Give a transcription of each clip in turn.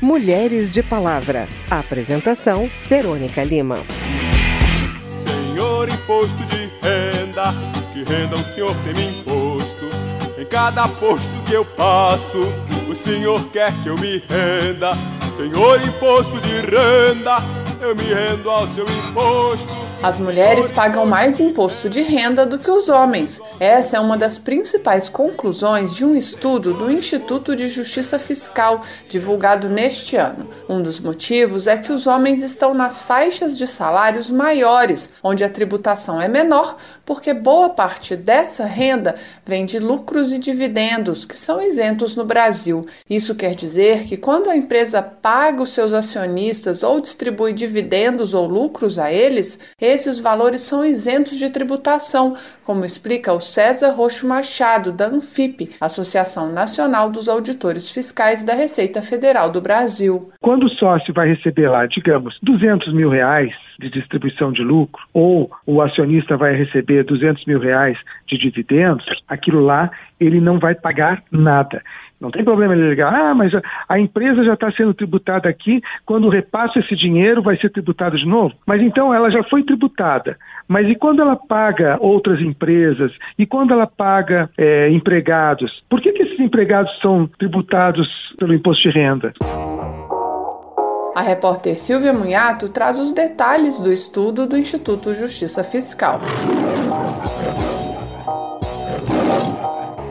Mulheres de Palavra. Apresentação: Verônica Lima. Senhor imposto de renda, que renda o senhor tem me imposto. Em cada posto que eu passo, o senhor quer que eu me renda. Senhor imposto de renda, eu me rendo ao seu imposto. As mulheres pagam mais imposto de renda do que os homens. Essa é uma das principais conclusões de um estudo do Instituto de Justiça Fiscal, divulgado neste ano. Um dos motivos é que os homens estão nas faixas de salários maiores, onde a tributação é menor, porque boa parte dessa renda vem de lucros e dividendos, que são isentos no Brasil. Isso quer dizer que quando a empresa paga os seus acionistas ou distribui dividendos ou lucros a eles, esses valores são isentos de tributação, como explica o César Roxo Machado, da ANFIP, Associação Nacional dos Auditores Fiscais da Receita Federal do Brasil. Quando o sócio vai receber lá, digamos, 200 mil reais de distribuição de lucro, ou o acionista vai receber 200 mil reais de dividendos, aquilo lá ele não vai pagar nada. Não tem problema ele ligar, ah, mas a, empresa já está sendo tributada aqui, quando repasso esse dinheiro vai ser tributado de novo? Mas então ela já foi tributada. Mas e quando ela paga outras empresas? E quando ela paga é, empregados? Por que, que esses empregados são tributados pelo imposto de renda? A repórter Silvia Munhato traz os detalhes do estudo do Instituto Justiça Fiscal.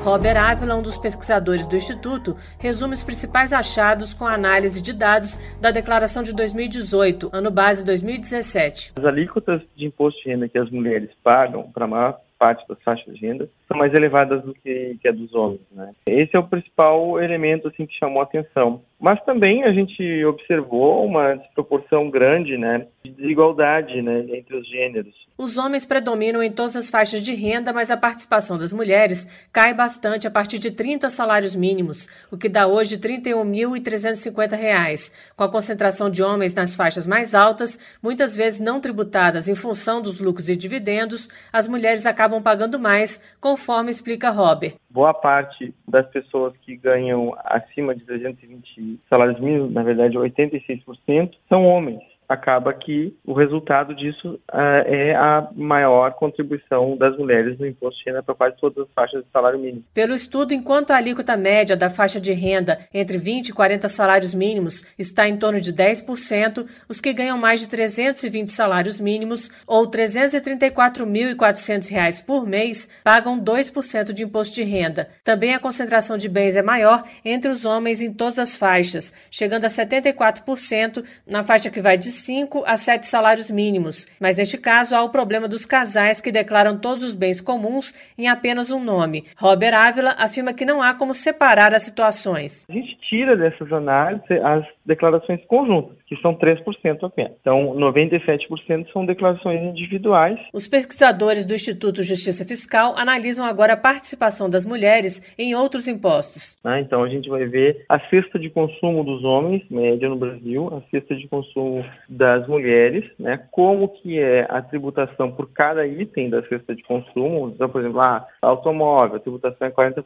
Robert Ávila, um dos pesquisadores do Instituto, resume os principais achados com a análise de dados da declaração de 2018, ano base 2017. As alíquotas de imposto de renda que as mulheres pagam para a maior parte das faixas de renda são mais elevadas do que, que a dos homens. Né? Esse é o principal elemento assim, que chamou a atenção. Mas também a gente observou uma desproporção grande né, de desigualdade né, entre os gêneros. Os homens predominam em todas as faixas de renda, mas a participação das mulheres cai bastante a partir de 30 salários mínimos, o que dá hoje R$ 31.350. Com a concentração de homens nas faixas mais altas, muitas vezes não tributadas em função dos lucros e dividendos, as mulheres acabam pagando mais, conforme explica Robert. Boa parte das pessoas que ganham acima de 320 salários mínimos, na verdade 86%, são homens acaba que o resultado disso uh, é a maior contribuição das mulheres no imposto de renda para quase todas as faixas de salário mínimo. Pelo estudo, enquanto a alíquota média da faixa de renda entre 20 e 40 salários mínimos está em torno de 10%, os que ganham mais de 320 salários mínimos ou R$ 334.400 por mês pagam 2% de imposto de renda. Também a concentração de bens é maior entre os homens em todas as faixas, chegando a 74% na faixa que vai de 5 a 7 salários mínimos, mas neste caso há o problema dos casais que declaram todos os bens comuns em apenas um nome. Robert Ávila afirma que não há como separar as situações. A gente tira dessas análises as declarações conjuntas, que são 3% apenas. Então, 97% são declarações individuais. Os pesquisadores do Instituto Justiça Fiscal analisam agora a participação das mulheres em outros impostos. Ah, então, a gente vai ver a cesta de consumo dos homens, média no Brasil, a cesta de consumo das mulheres, né? Como que é a tributação por cada item da cesta de consumo. Então, por exemplo, ah, automóvel, a tributação é 40%,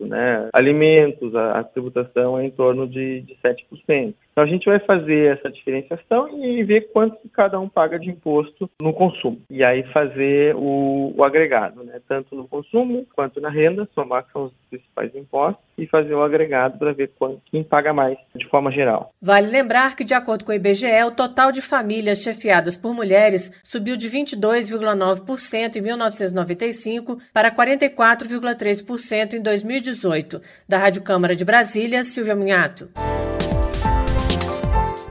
né? Alimentos, a, a tributação é em torno de, de 7%. Então a gente vai fazer essa diferenciação e ver quanto cada um paga de imposto no consumo. E aí fazer o, o agregado, né? tanto no consumo quanto na renda, somar que são os principais impostos, e fazer o agregado para ver quanto, quem paga mais de forma geral. Vale lembrar que, de acordo com o IBGE, o total de famílias chefiadas por mulheres subiu de 22,9% em 1995 para 44,3% em 2018. Da Rádio Câmara de Brasília, Silvia Munhato.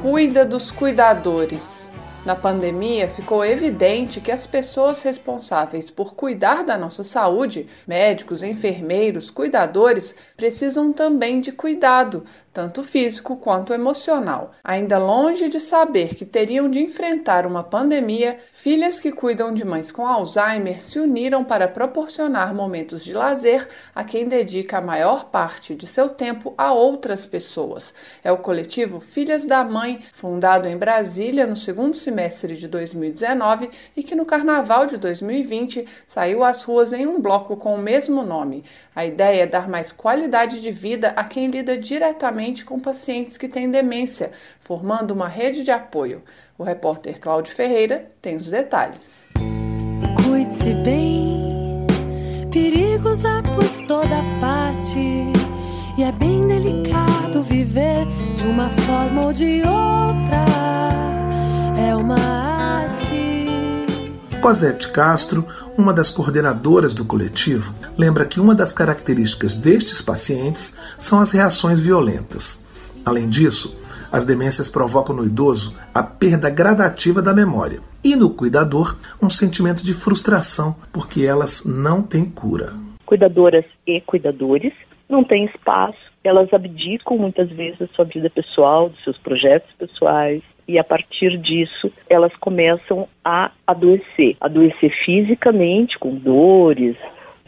cuida dos cuidadores. Na pandemia, ficou evidente que as pessoas responsáveis por cuidar da nossa saúde, médicos, enfermeiros, cuidadores, precisam também de cuidado, tanto físico quanto emocional. Ainda longe de saber que teriam de enfrentar uma pandemia, filhas que cuidam de mães com Alzheimer se uniram para proporcionar momentos de lazer a quem dedica a maior parte de seu tempo a outras pessoas. É o coletivo Filhas da Mãe, fundado em Brasília no segundo semestre de 2019 e que no carnaval de 2020 saiu às ruas em um bloco com o mesmo nome. A ideia é dar mais qualidade de vida a quem lida diretamente com pacientes que têm demência, formando uma rede de apoio. O repórter Cláudio Ferreira tem os detalhes. Cuide-se bem, perigos há por toda parte. E é bem delicado viver de uma forma ou de outra. É uma. Cosette Castro, uma das coordenadoras do coletivo, lembra que uma das características destes pacientes são as reações violentas. Além disso, as demências provocam no idoso a perda gradativa da memória e no cuidador um sentimento de frustração porque elas não têm cura. Cuidadoras e cuidadores não têm espaço, elas abdicam muitas vezes da sua vida pessoal, dos seus projetos pessoais, e a partir disso elas começam a adoecer, adoecer fisicamente com dores,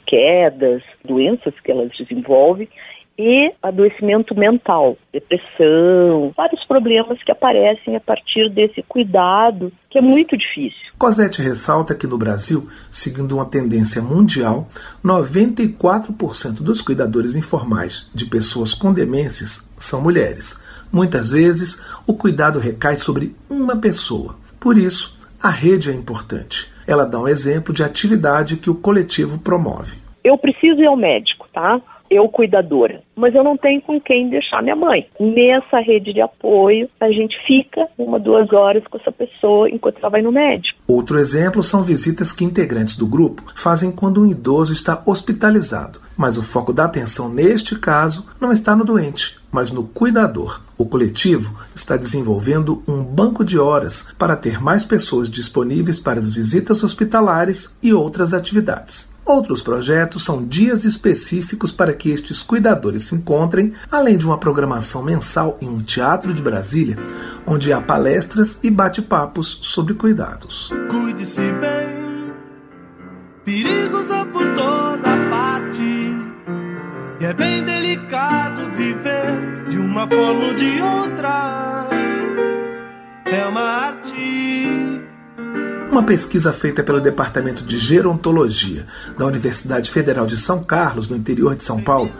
quedas, doenças que elas desenvolvem e adoecimento mental, depressão, vários problemas que aparecem a partir desse cuidado que é muito difícil. Cosette ressalta que no Brasil, seguindo uma tendência mundial, 94% dos cuidadores informais de pessoas com demências são mulheres. Muitas vezes, o cuidado recai sobre uma pessoa. Por isso, a rede é importante. Ela dá um exemplo de atividade que o coletivo promove. Eu preciso ir ao médico, tá? Eu cuidadora, mas eu não tenho com quem deixar minha mãe. Nessa rede de apoio, a gente fica uma, duas horas com essa pessoa enquanto ela vai no médico. Outro exemplo são visitas que integrantes do grupo fazem quando um idoso está hospitalizado, mas o foco da atenção neste caso não está no doente, mas no cuidador. O coletivo está desenvolvendo um banco de horas para ter mais pessoas disponíveis para as visitas hospitalares e outras atividades. Outros projetos são dias específicos para que estes cuidadores se encontrem, além de uma programação mensal em um teatro de Brasília, onde há palestras e bate-papos sobre cuidados. Cuide-se bem, perigos há por toda parte, e é bem delicado viver de uma forma ou de outra. É uma arte uma pesquisa feita pelo Departamento de Gerontologia da Universidade Federal de São Carlos, no interior de São Paulo,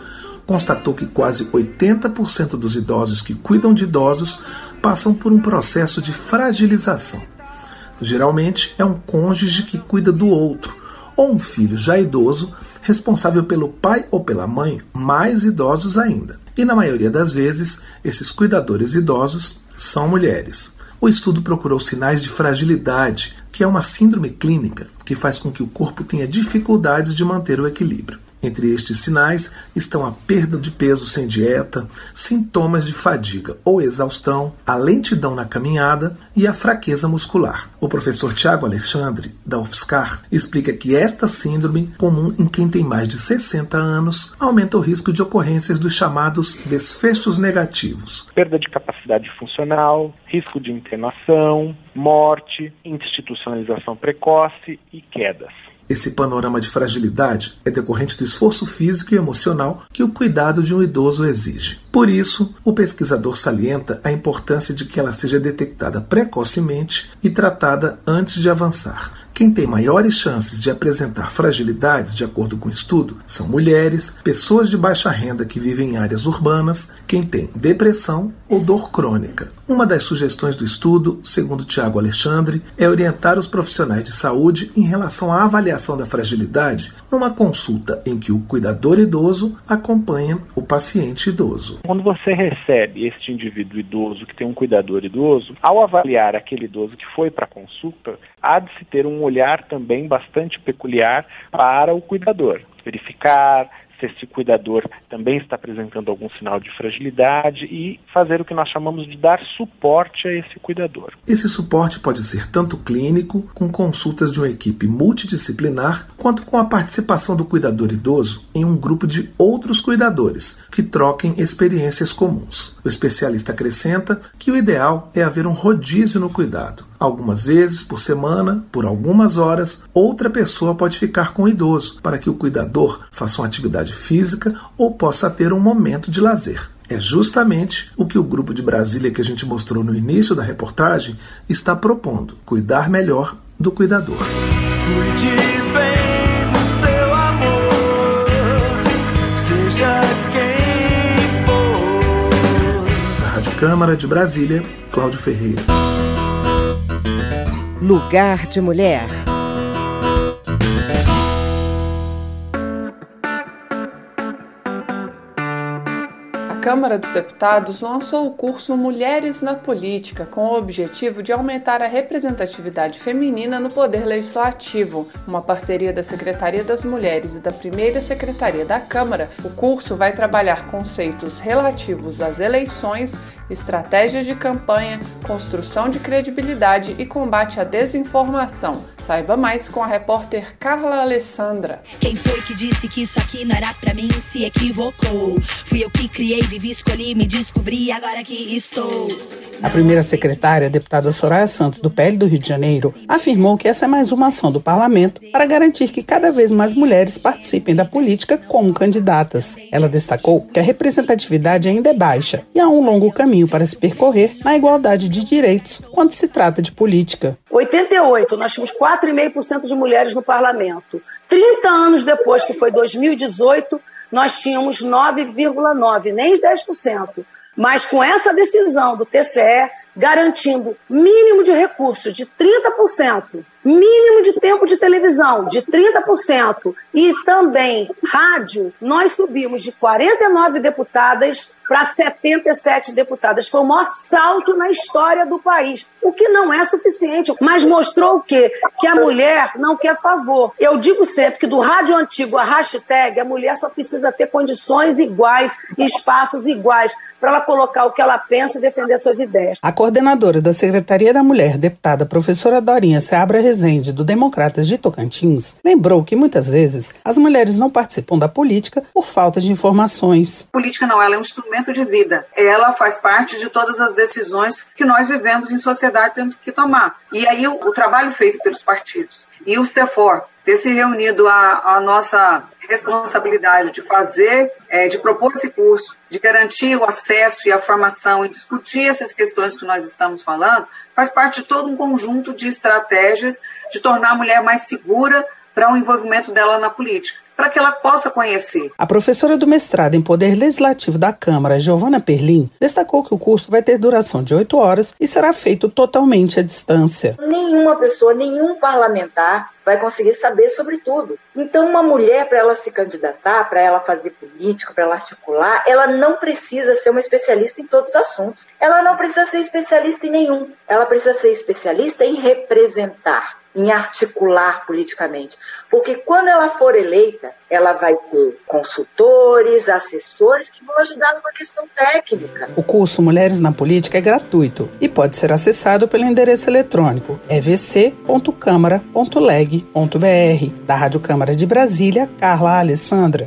constatou que quase 80% dos idosos que cuidam de idosos passam por um processo de fragilização. Geralmente é um cônjuge que cuida do outro, ou um filho já idoso responsável pelo pai ou pela mãe, mais idosos ainda. E na maioria das vezes, esses cuidadores idosos são mulheres. O estudo procurou sinais de fragilidade que é uma síndrome clínica que faz com que o corpo tenha dificuldades de manter o equilíbrio. Entre estes sinais estão a perda de peso sem dieta, sintomas de fadiga ou exaustão, a lentidão na caminhada e a fraqueza muscular. O professor Tiago Alexandre, da UFSCar, explica que esta síndrome, comum em quem tem mais de 60 anos, aumenta o risco de ocorrências dos chamados desfechos negativos. Perda de capacidade funcional, risco de internação, morte, institucionalização precoce e quedas. Esse panorama de fragilidade é decorrente do esforço físico e emocional que o cuidado de um idoso exige. Por isso, o pesquisador salienta a importância de que ela seja detectada precocemente e tratada antes de avançar. Quem tem maiores chances de apresentar fragilidades, de acordo com o estudo, são mulheres, pessoas de baixa renda que vivem em áreas urbanas, quem tem depressão ou dor crônica. Uma das sugestões do estudo, segundo Tiago Alexandre, é orientar os profissionais de saúde em relação à avaliação da fragilidade numa consulta em que o cuidador idoso acompanha o paciente idoso. Quando você recebe este indivíduo idoso que tem um cuidador idoso, ao avaliar aquele idoso que foi para a consulta, há de se ter um olhar também bastante peculiar para o cuidador. Verificar se esse cuidador também está apresentando algum sinal de fragilidade e fazer o que nós chamamos de dar suporte a esse cuidador. Esse suporte pode ser tanto clínico, com consultas de uma equipe multidisciplinar, quanto com a participação do cuidador idoso em um grupo de outros cuidadores que troquem experiências comuns. O especialista acrescenta que o ideal é haver um rodízio no cuidado. Algumas vezes por semana, por algumas horas, outra pessoa pode ficar com o idoso para que o cuidador faça uma atividade física ou possa ter um momento de lazer. É justamente o que o grupo de Brasília que a gente mostrou no início da reportagem está propondo: cuidar melhor do cuidador. Cuide bem do seu amor, seja quem for. Da Rádio Câmara de Brasília, Cláudio Ferreira. Lugar de Mulher. Câmara dos Deputados lançou o curso Mulheres na Política, com o objetivo de aumentar a representatividade feminina no Poder Legislativo. Uma parceria da Secretaria das Mulheres e da primeira Secretaria da Câmara, o curso vai trabalhar conceitos relativos às eleições, estratégias de campanha, construção de credibilidade e combate à desinformação. Saiba mais com a repórter Carla Alessandra. Quem foi que disse que isso aqui não era pra mim se equivocou? Fui eu que criei, vivi, escolhi, me descobri, agora que estou. A primeira secretária, a deputada Soraya Santos, do PL do Rio de Janeiro, afirmou que essa é mais uma ação do parlamento para garantir que cada vez mais mulheres participem da política como candidatas. Ela destacou que a representatividade ainda é baixa e há um longo caminho para se percorrer na igualdade de direitos quando se trata de política. 88, nós tínhamos 4,5% de mulheres no parlamento. 30 anos depois, que foi 2018, nós tínhamos 9,9%, nem 10%. Mas com essa decisão do TCE garantindo mínimo de recursos de 30%, mínimo de tempo de televisão de 30% e também rádio, nós subimos de 49 deputadas para 77 deputadas. Foi o maior salto na história do país, o que não é suficiente, mas mostrou o quê? Que a mulher não quer favor. Eu digo sempre que do rádio antigo a hashtag, a mulher só precisa ter condições iguais espaços iguais para ela colocar o que ela pensa e defender suas ideias. A coordenadora da Secretaria da Mulher, deputada professora Dorinha Seabra Rezende, do Democratas de Tocantins, lembrou que muitas vezes as mulheres não participam da política por falta de informações. Política não, ela é um instrumento de vida. Ela faz parte de todas as decisões que nós vivemos em sociedade temos que tomar. E aí o, o trabalho feito pelos partidos e o CEFOR ter se reunido a, a nossa responsabilidade de fazer, é, de propor esse curso, de garantir o acesso e a formação e discutir essas questões que nós estamos falando, faz parte de todo um conjunto de estratégias de tornar a mulher mais segura para o envolvimento dela na política para que ela possa conhecer. A professora do mestrado em Poder Legislativo da Câmara, Giovana Perlin, destacou que o curso vai ter duração de oito horas e será feito totalmente à distância. Nenhuma pessoa, nenhum parlamentar vai conseguir saber sobre tudo. Então, uma mulher, para ela se candidatar, para ela fazer política, para ela articular, ela não precisa ser uma especialista em todos os assuntos. Ela não precisa ser especialista em nenhum. Ela precisa ser especialista em representar em articular politicamente. Porque quando ela for eleita, ela vai ter consultores, assessores que vão ajudar numa questão técnica. O curso Mulheres na Política é gratuito e pode ser acessado pelo endereço eletrônico evc.câmara.leg.br. Da Rádio Câmara de Brasília, Carla Alessandra.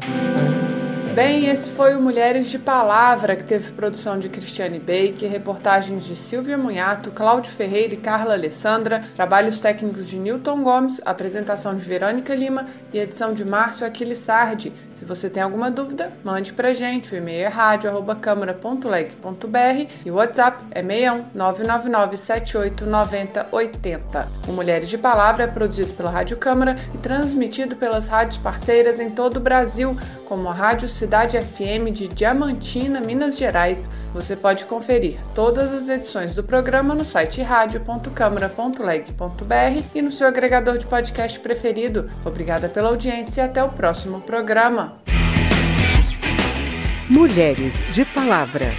Bem, esse foi o Mulheres de Palavra, que teve produção de Cristiane Baker, reportagens de Silvia Munhato, Cláudio Ferreira e Carla Alessandra, trabalhos técnicos de Newton Gomes, apresentação de Verônica Lima e edição de Márcio Aquilissardi. Se você tem alguma dúvida, mande pra gente. O e-mail é rádio.câmara.leg.br e o WhatsApp é 61 999 78 90 80. O Mulheres de Palavra é produzido pela Rádio Câmara e transmitido pelas rádios parceiras em todo o Brasil, como a Rádio Cidade FM de Diamantina, Minas Gerais. Você pode conferir todas as edições do programa no site radio.câmara.leg.br e no seu agregador de podcast preferido. Obrigada pela audiência e até o próximo programa. Mulheres de Palavra.